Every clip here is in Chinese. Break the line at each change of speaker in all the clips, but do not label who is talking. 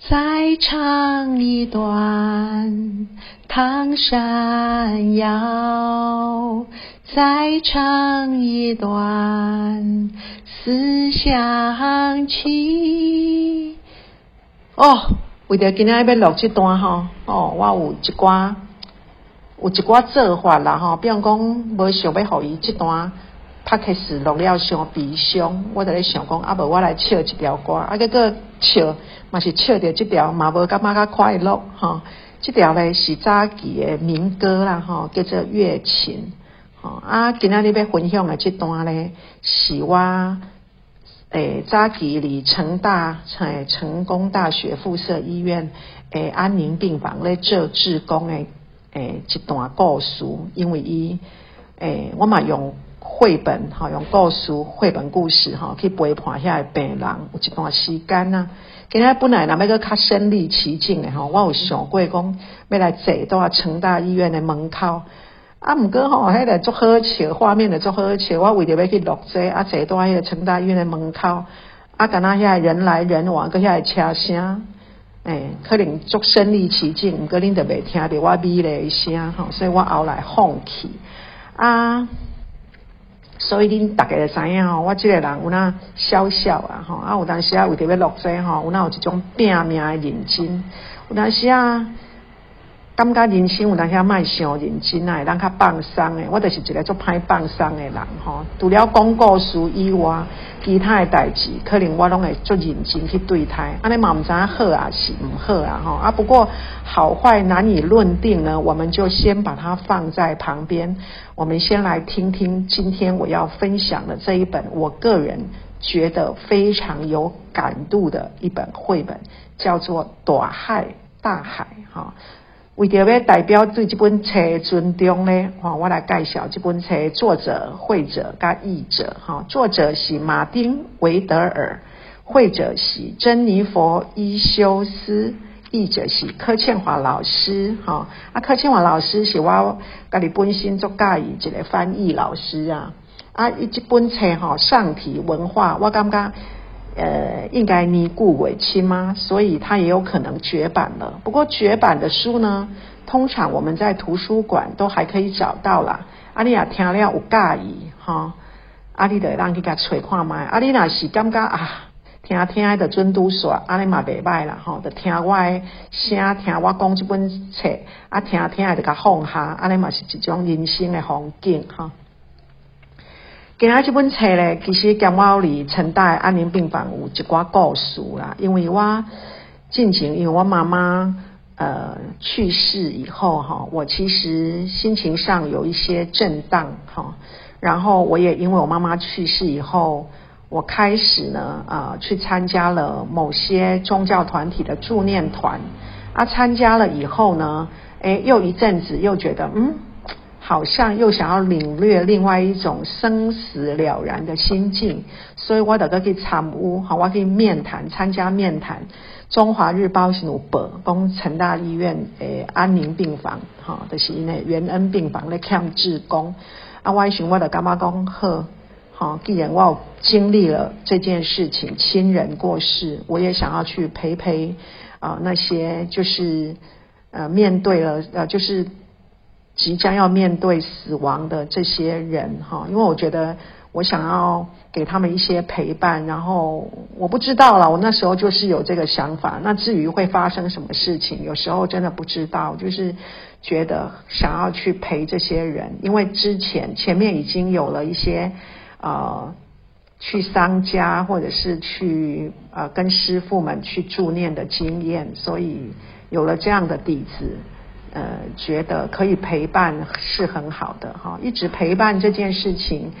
再唱一段唐山谣，再唱一段思乡情。哦，为着今仔要录这段吼，哦，我有一寡有一寡做法啦吼，比方讲无想要互伊这段。拍开始录了伤悲伤，我就咧想讲，啊无我来唱一条歌，啊结果唱嘛是唱着这条嘛无感觉较快乐吼。这条咧是早期的民歌啦吼，叫做《月琴》吼。啊，今仔日要分享的这段咧，是我诶早期离成大诶成功大学附设医院诶安宁病房咧做志工诶诶一段故事，因为伊诶我嘛用。绘本哈，用故事绘本故事哈，去陪伴遐个病人有一段时间呐。今日本来那要个较身临其境的吼，我有想过讲要来坐到成大医院的门口。啊，毋过吼，迄个足好笑，画面的足好笑。我为着要去录这，啊，坐到迄个成大医院的门口，啊，敢若遐人来人往，搁遐车声，诶，可能足身临其境，毋过恁就袂听着我美丽声吼，所以我后来放弃啊。所以恁大家就知影吼，我即个人有那小小啊吼，啊有当时啊为着要落水吼，有那有一种拼命的认真，有当时啊。感觉人生有当时卖伤认真啊，人较放松诶。我就是一个做歹放松诶人吼。除了讲故事以外，其他诶代志可能我拢会做认真去对待。安尼嘛毋知影好啊是毋好啊吼。啊不过好坏难以论定呢，我们就先把它放在旁边。我们先来听听今天我要分享的这一本，我个人觉得非常有感度的一本绘本，叫做《大海大海》哈。为着要代表对这本册尊重呢，哈，我来介绍这本册作者、绘者加译者，哈，作者是马丁维德尔，绘者是珍妮佛伊修斯，译者是柯倩华老师，哈，啊，柯倩华老师是我家己本身做介意一个翻译老师啊，啊，伊这本册哈上体文化，我感觉。呃，应该尼固尾期吗？所以它也有可能绝版了。不过绝版的书呢，通常我们在图书馆都还可以找到啦。阿丽亚听了有介意哈，阿丽得让去甲找看卖。阿丽娜是感觉啊，听听的尊都说，阿丽嘛袂歹啦吼，就听我的声，听我讲这本册，啊听听的甲放下，阿丽嘛是一种人生的风景哈。今仔这本册咧，其实讲我离陈大安宁病房有一寡故事啦。因为我近前，因为我妈妈呃去世以后哈，我其实心情上有一些震荡哈。然后我也因为我妈妈去世以后，我开始呢啊去参加了某些宗教团体的助念团啊，参加了以后呢，哎，又一阵子又觉得嗯。好像又想要领略另外一种生死了然的心境，所以我得个去参悟，好，我可以面谈，参加面谈。中华日报是有报，讲成大医院诶安宁病房，哈，就是因为元恩病房咧欠志工。啊，我想我的干妈讲好，好，既然我有经历了这件事情，亲人过世，我也想要去陪陪啊那些就是呃面对了呃就是。即将要面对死亡的这些人哈，因为我觉得我想要给他们一些陪伴，然后我不知道了，我那时候就是有这个想法。那至于会发生什么事情，有时候真的不知道，就是觉得想要去陪这些人，因为之前前面已经有了一些呃去商家或者是去呃跟师傅们去助念的经验，所以有了这样的底子。呃，觉得可以陪伴是很好的哈，一直陪伴这件事情，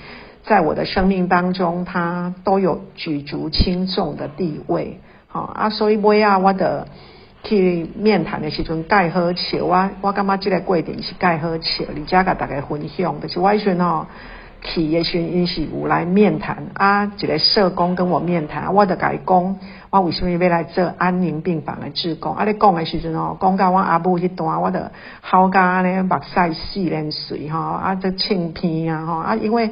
在我的生命当中，它都有举足轻重的地位。好啊，所以我啊，我的去面谈的时阵，盖喝且，我我感觉这个贵点是盖喝且，而且甲大家分享，就是我时企业群因是有来面谈啊，一个社工跟我面谈，我就甲伊讲，我为什么要来做安宁病房的志工？啊，你讲的时阵哦，讲到我阿母迄段，我就好甲咧目屎四连水吼，啊，这青片啊吼，啊，因为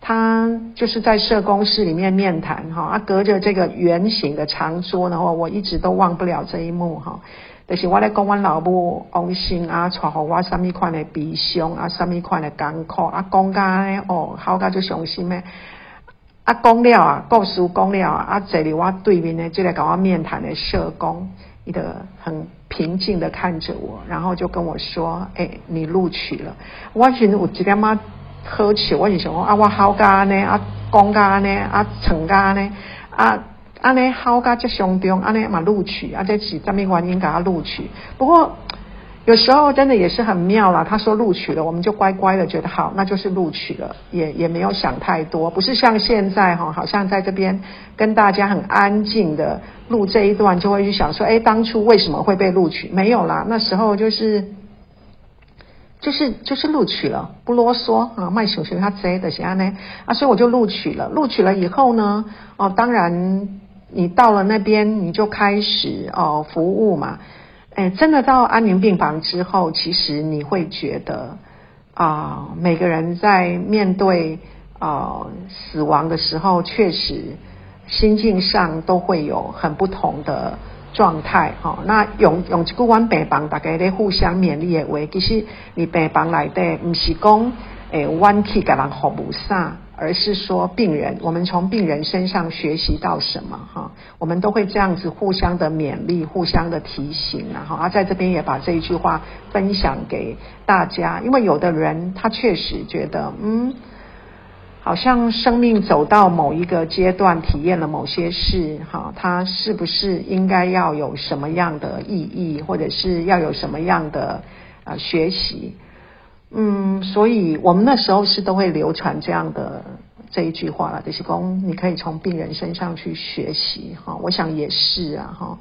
他就是在社工室里面面谈哈，啊，隔着这个圆形的长桌，然后我一直都忘不了这一幕哈。就是我咧讲阮老母王心啊，带互我什么款的悲伤啊，什么款的艰苦啊，讲甲咧哦，好甲就伤心诶。啊，讲了啊，故事讲了啊，啊，坐伫我对面的就来甲我面谈的社工，伊个很平静的看着我，然后就跟我说：“哎，你录取了。”我觉得有一点仔好笑，我就想讲啊，我好甲呢，啊，讲甲呢，啊，成甲呢，啊，安尼好甲即相中，安尼嘛录取，啊，这是什么原因给他录取？不过。有时候真的也是很妙啦。他说录取了，我们就乖乖的觉得好，那就是录取了，也也没有想太多。不是像现在哈，好像在这边跟大家很安静的录这一段，就会去想说，哎，当初为什么会被录取？没有啦，那时候就是就是就是录取了，不啰嗦啊，卖熊熊他贼的安呢啊，所以我就录取了。录取了以后呢，哦，当然你到了那边，你就开始哦服务嘛。哎，真的到安宁病房之后，其实你会觉得啊，每个人在面对啊死亡的时候，确实心境上都会有很不同的状态。哈，那用用这个湾病房大家咧互相勉励的话，其实你病房来的不是讲诶，弯去给人服务啥。而是说，病人，我们从病人身上学习到什么？哈，我们都会这样子互相的勉励，互相的提醒，然后啊，在这边也把这一句话分享给大家。因为有的人他确实觉得，嗯，好像生命走到某一个阶段，体验了某些事，哈，他是不是应该要有什么样的意义，或者是要有什么样的呃学习？嗯，所以我们那时候是都会流传这样的这一句话了，就是公，你可以从病人身上去学习哈。我想也是啊哈，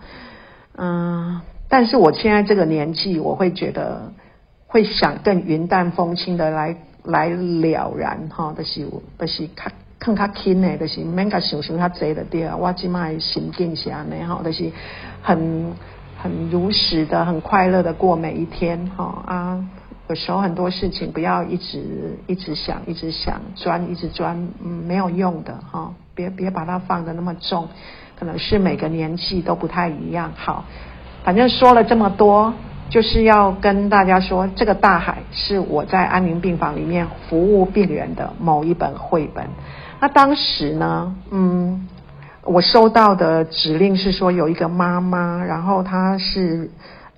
嗯，但是我现在这个年纪，我会觉得会想更云淡风轻的来来了然哈，就是就是较更较轻的，就是免甲想想较济的对啊。我今麦心境是安尼哈，就是很很如实的、很快乐的过每一天哈啊。有时候很多事情不要一直一直想，一直想钻，一直钻，嗯，没有用的哈。别别把它放的那么重，可能是每个年纪都不太一样。好，反正说了这么多，就是要跟大家说，这个大海是我在安宁病房里面服务病人的某一本绘本。那当时呢，嗯，我收到的指令是说有一个妈妈，然后她是。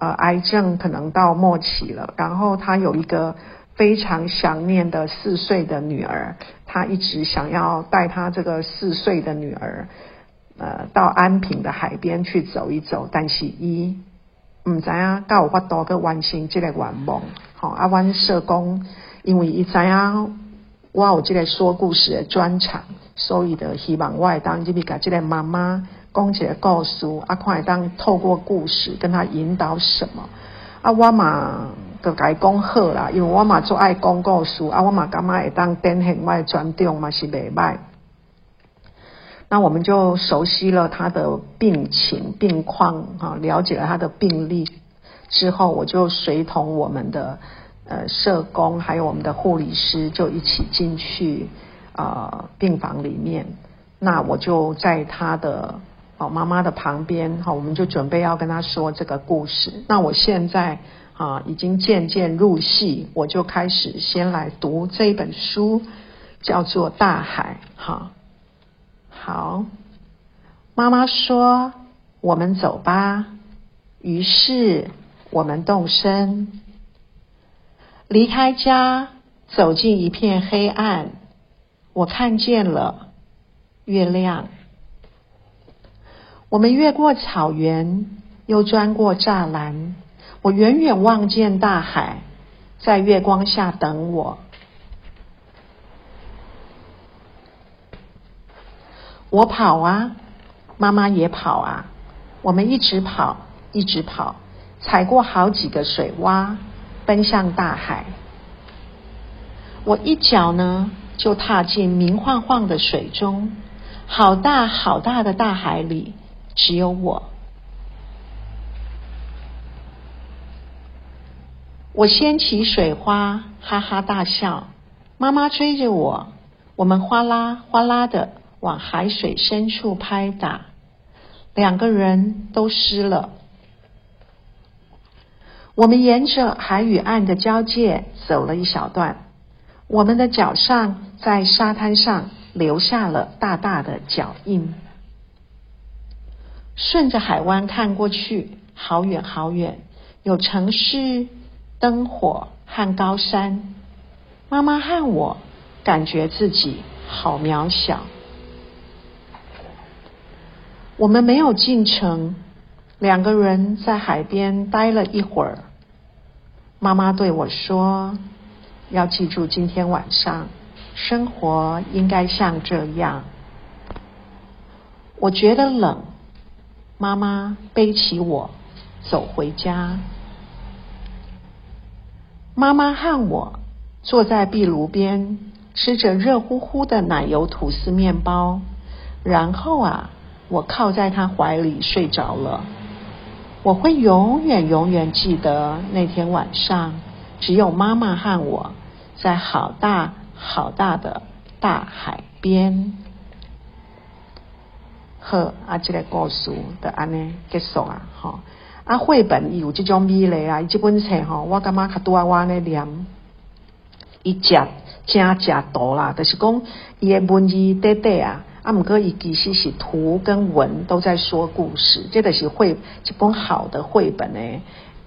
呃，癌症可能到末期了，然后他有一个非常想念的四岁的女儿，他一直想要带他这个四岁的女儿，呃，到安平的海边去走一走，但是伊唔知啊，有法多个完成这个愿望。好，阿湾社工因为伊知影我有这个说故事的专长，所以的希望我会当这边甲这个妈妈。讲一个故事，啊，看会当透过故事跟他引导什么？啊，我嘛就甲伊讲好啦，因为我嘛做爱讲故事，啊，我嘛感觉会当展现我的专长嘛是袂歹。那我们就熟悉了他的病情病况，哈，了解了他的病历之后，我就随同我们的呃社工还有我们的护理师，就一起进去啊病房里面。那我就在他的。好，妈妈的旁边，好，我们就准备要跟他说这个故事。那我现在啊，已经渐渐入戏，我就开始先来读这本书，叫做《大海》。哈，好，妈妈说：“我们走吧。”于是我们动身，离开家，走进一片黑暗。我看见了月亮。我们越过草原，又钻过栅栏。我远远望见大海，在月光下等我。我跑啊，妈妈也跑啊。我们一直跑，一直跑，踩过好几个水洼，奔向大海。我一脚呢，就踏进明晃晃的水中，好大好大的大海里。只有我，我掀起水花，哈哈大笑。妈妈追着我，我们哗啦哗啦的往海水深处拍打，两个人都湿了。我们沿着海与岸的交界走了一小段，我们的脚上在沙滩上留下了大大的脚印。顺着海湾看过去，好远好远，有城市、灯火和高山。妈妈和我感觉自己好渺小。我们没有进城，两个人在海边待了一会儿。妈妈对我说：“要记住今天晚上，生活应该像这样。”我觉得冷。妈妈背起我走回家。妈妈和我坐在壁炉边，吃着热乎乎的奶油吐司面包。然后啊，我靠在她怀里睡着了。我会永远永远记得那天晚上，只有妈妈和我在好大好大的大海边。好，啊，这个故事就安尼结束啊，吼！啊，绘本有这种美丽啊，这本册吼，我感觉较多我安尼念，伊食真食多啦，就是讲伊的文字短短啊，啊，毋过伊其实是图跟文都在说故事，这就是绘一本好的绘本的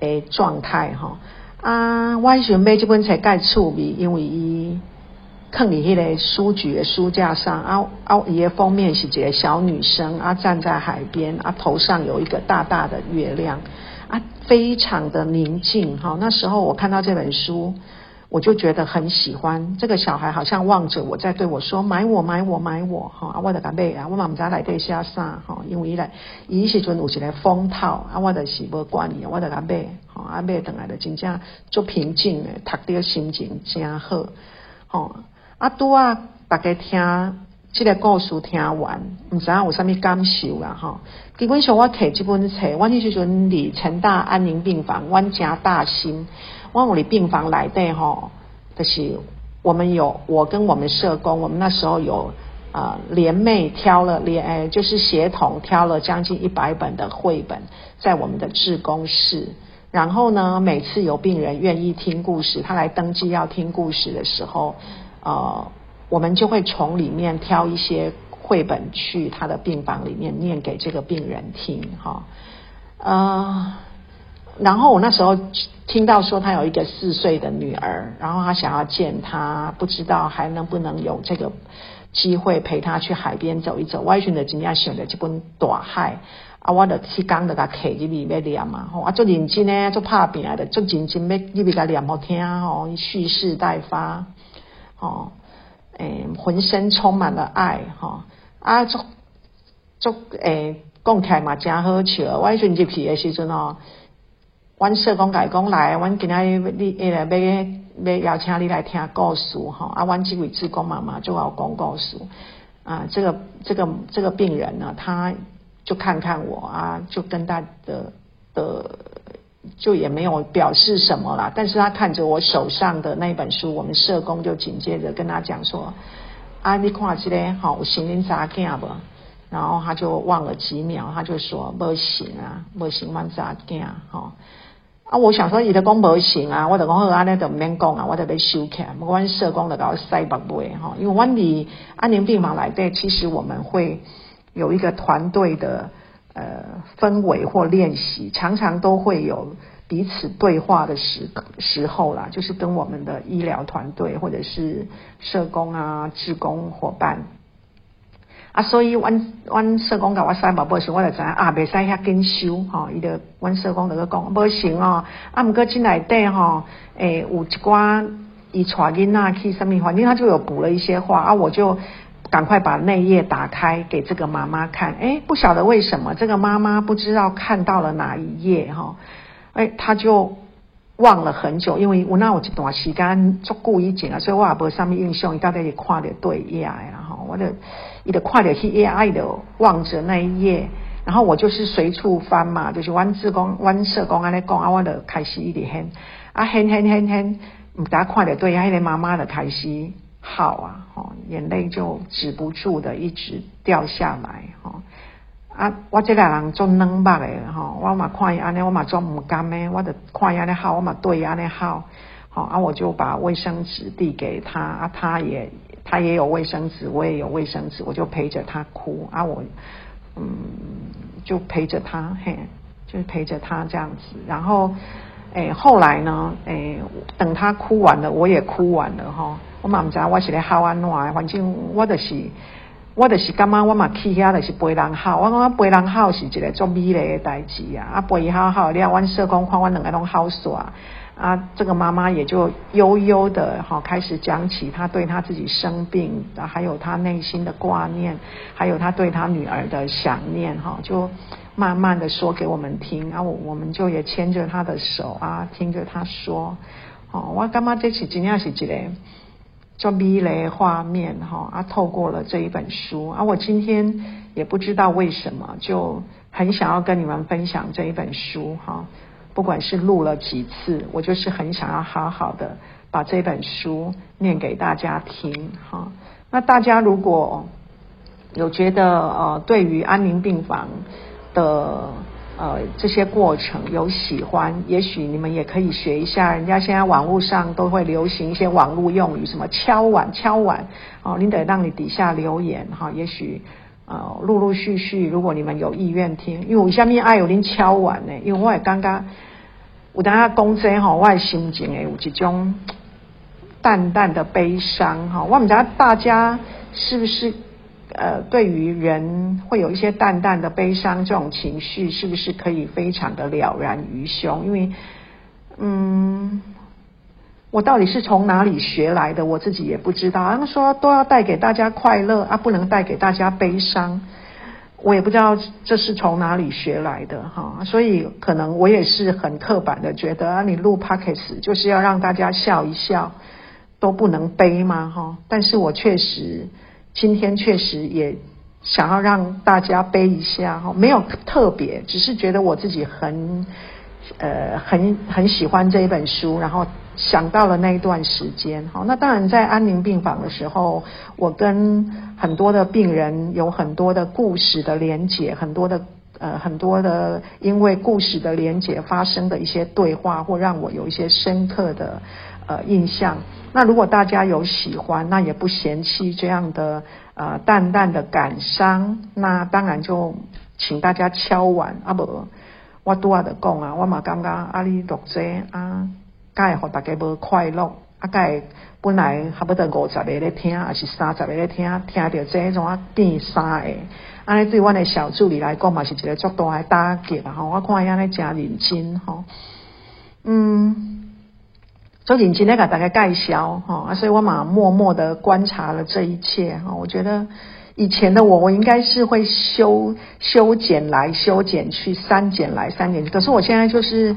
诶状态吼。啊，我喜欢买这本册介趣味，因为伊。看你迄个书局的书架上，啊啊，伊的封面是一个小女生啊，站在海边啊，头上有一个大大的月亮啊，非常的宁静哈。那时候我看到这本书，我就觉得很喜欢。这个小孩好像望着我在对我说：“买我，买我，买我！”哈啊，我的干贝啊，我妈妈在来对下啥哈？因为伊来，伊时阵有一个封套啊，我就是无管伊，我的干贝哈啊，买等来的真正足平静的，读着心情真好，吼。啊，拄啊，大家听这个故事听完，唔知影有啥物感受啦？吼，基本上我摕这本册，我迄时阵伫成大安宁病房，阮家大心，我我伫病房内底吼，就是我们有我跟我们社工，我们那时候有啊联袂挑了联，诶，就是协同挑了将近一百本的绘本，在我们的志工室。然后呢，每次有病人愿意听故事，他来登记要听故事的时候。呃，我们就会从里面挑一些绘本去他的病房里面念给这个病人听，哈，呃，然后我那时候听到说他有一个四岁的女儿，然后他想要见他，不知道还能不能有这个机会陪他去海边走一走。外寻的今天选的这本大海，啊，我的去讲的个客入面要念嘛，吼，啊，做认真呢，做拍拼的，做认真要入面甲念好听，吼，蓄势待发。哦，诶，浑身充满了爱，哈啊，足足诶，讲起来嘛真好笑。我迄阵入去诶时阵哦，阮社工甲伊讲来，阮今仔日你来要要邀请你来听故事，哈啊，阮即位志工妈妈就要讲故事啊，这个这个这个病人呢，他就看看我啊，就跟他的的。就也没有表示什么啦，但是他看着我手上的那本书，我们社工就紧接着跟他讲说：“啊，你看这个好，我心灵咋见不？”然后他就望了几秒，他就说：“不行啊，不行，我咋见？哈啊！我想说，伊的讲不行啊，我就讲好，安尼就唔免讲啊，我就被收起来。我阮社工就搞塞白背哈，因为阮离安宁病房来对，其实我们会有一个团队的。呃，氛围或练习，常常都会有彼此对话的时时候啦，就是跟我们的医疗团队或者是社工啊、志工伙伴啊，所以阮阮社工甲我塞宝宝时，我就知啊，袂使遐紧收吼，伊就阮社工就去讲，无行哦，啊，毋过进来底吼，诶，有一寡伊带囡仔去什么环境，他就有补了一些话啊，我就。赶快把内页打开给这个妈妈看，哎，不晓得为什么这个妈妈不知道看到了哪一页哈，哎，她就忘了很久，因为我那有一段时间做故意剪啊，所以我也无上面印象，伊到底是看的对页然后，我就伊就看着去页，伊就望着那一页，然后我就是随处翻嘛，就是弯字工、弯社工安尼讲啊，我就开始一直哼啊哼哼哼哼，唔知看着对，迄个妈妈就开始。号啊，哈，眼泪就止不住的一直掉下来，哈。啊，我这个人做冷巴的，哈，我嘛看伊安尼，我嘛做唔甘的，我就看伊安尼好，我嘛对伊安尼好，好啊，我就把卫生纸递给他，啊，他也他也有卫生纸，我也有卫生纸，我就陪着他哭，啊，我嗯就陪着他，嘿，就是陪着他这样子，然后诶后来呢，诶等他哭完了，我也哭完了，哈，我嘛唔知我是咧好安怎，反正我就是。我就是感觉我嘛去遐就是陪人好，我感觉陪人好是一个足美丽的代志啊！啊，陪伊好好，了，阮社工看阮两个拢好耍啊！这个妈妈也就悠悠的哈开始讲起她对她自己生病，还有她内心的挂念，还有她对她女儿的想念哈，就慢慢的说给我们听啊！我我们就也牵着她的手啊，听着她说，哦，我感觉这是真正是一个。就迷雷画面哈啊，透过了这一本书啊，我今天也不知道为什么，就很想要跟你们分享这一本书哈。不管是录了几次，我就是很想要好好的把这本书念给大家听哈。那大家如果有觉得呃，对于安宁病房的。呃，这些过程有喜欢，也许你们也可以学一下。人家现在网络上都会流行一些网络用语，什么敲碗敲碗哦，你得让你底下留言哈。也许呃，陆陆续续，如果你们有意愿听，因为我下面爱有您敲完呢，因为我也刚刚我等下讲这哈，我的心情诶有一种淡淡的悲伤哈。我们家大家是不是？呃，对于人会有一些淡淡的悲伤这种情绪，是不是可以非常的了然于胸？因为，嗯，我到底是从哪里学来的，我自己也不知道。他们说都要带给大家快乐啊，不能带给大家悲伤，我也不知道这是从哪里学来的哈。所以可能我也是很刻板的，觉得啊，你录 podcast 就是要让大家笑一笑，都不能悲吗？哈，但是我确实。今天确实也想要让大家背一下哈，没有特别，只是觉得我自己很呃很很喜欢这一本书，然后想到了那一段时间哈。那当然在安宁病房的时候，我跟很多的病人有很多的故事的连结，很多的呃很多的因为故事的连结发生的一些对话，或让我有一些深刻的。呃，印象。那如果大家有喜欢，那也不嫌弃这样的呃淡淡的感伤，那当然就请大家敲完啊不，我拄啊的讲啊，我嘛感觉啊你录这啊，该互大家无快乐，啊该本来差不多五十个咧听，还是三十个咧听，听着这种啊变三个，安尼对阮的小助理来讲嘛是一个足大的打击啊！吼，我看伊安尼真认真吼，嗯。周景今天给大家介绍哈，所以我嘛默默的观察了这一切哈。我觉得以前的我，我应该是会修修剪来修剪去，删减来删减去。可是我现在就是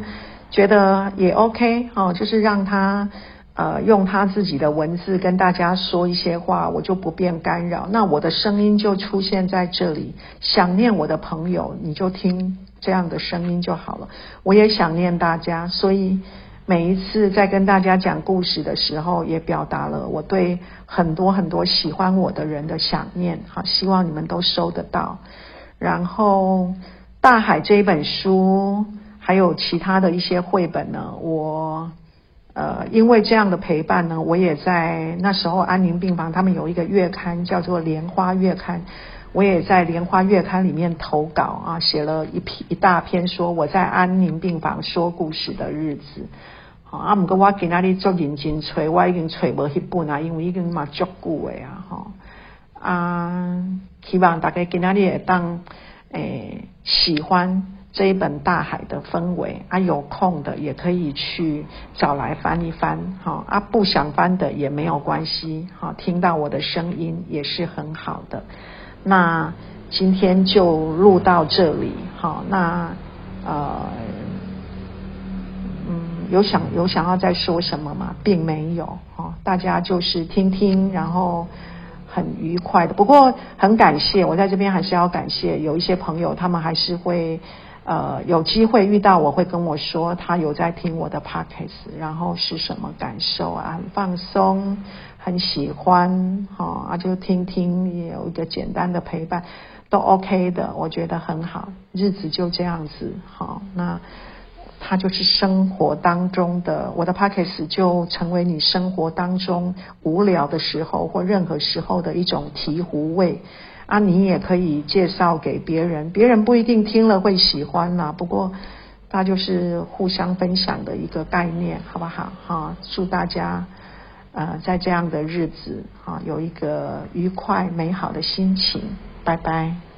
觉得也 OK 哈，就是让他呃用他自己的文字跟大家说一些话，我就不便干扰。那我的声音就出现在这里，想念我的朋友，你就听这样的声音就好了。我也想念大家，所以。每一次在跟大家讲故事的时候，也表达了我对很多很多喜欢我的人的想念。好，希望你们都收得到。然后《大海》这一本书，还有其他的一些绘本呢，我呃，因为这样的陪伴呢，我也在那时候安宁病房，他们有一个月刊叫做《莲花月刊》。我也在《莲花月刊》里面投稿啊，写了一篇一大篇，说我在安宁病房说故事的日子。啊，毋过我今仔日做认真揣，我已经揣无迄本啊，因为已经嘛足久诶啊，吼啊，希望大家今仔日会当诶喜欢这一本大海的氛围啊，有空的也可以去找来翻一翻，哈啊，不想翻的也没有关系，哈，听到我的声音也是很好的。那今天就录到这里，好，那呃。有想有想要再说什么吗？并没有哦，大家就是听听，然后很愉快的。不过很感谢，我在这边还是要感谢有一些朋友，他们还是会呃有机会遇到我会跟我说他有在听我的 podcast，然后是什么感受啊？很放松，很喜欢，哈啊就听听，也有一个简单的陪伴，都 OK 的，我觉得很好，日子就这样子，好那。它就是生活当中的我的 pockets 就成为你生活当中无聊的时候或任何时候的一种醍醐味啊，你也可以介绍给别人，别人不一定听了会喜欢呐，不过它就是互相分享的一个概念，好不好？哈，祝大家呃在这样的日子啊有一个愉快美好的心情，拜拜。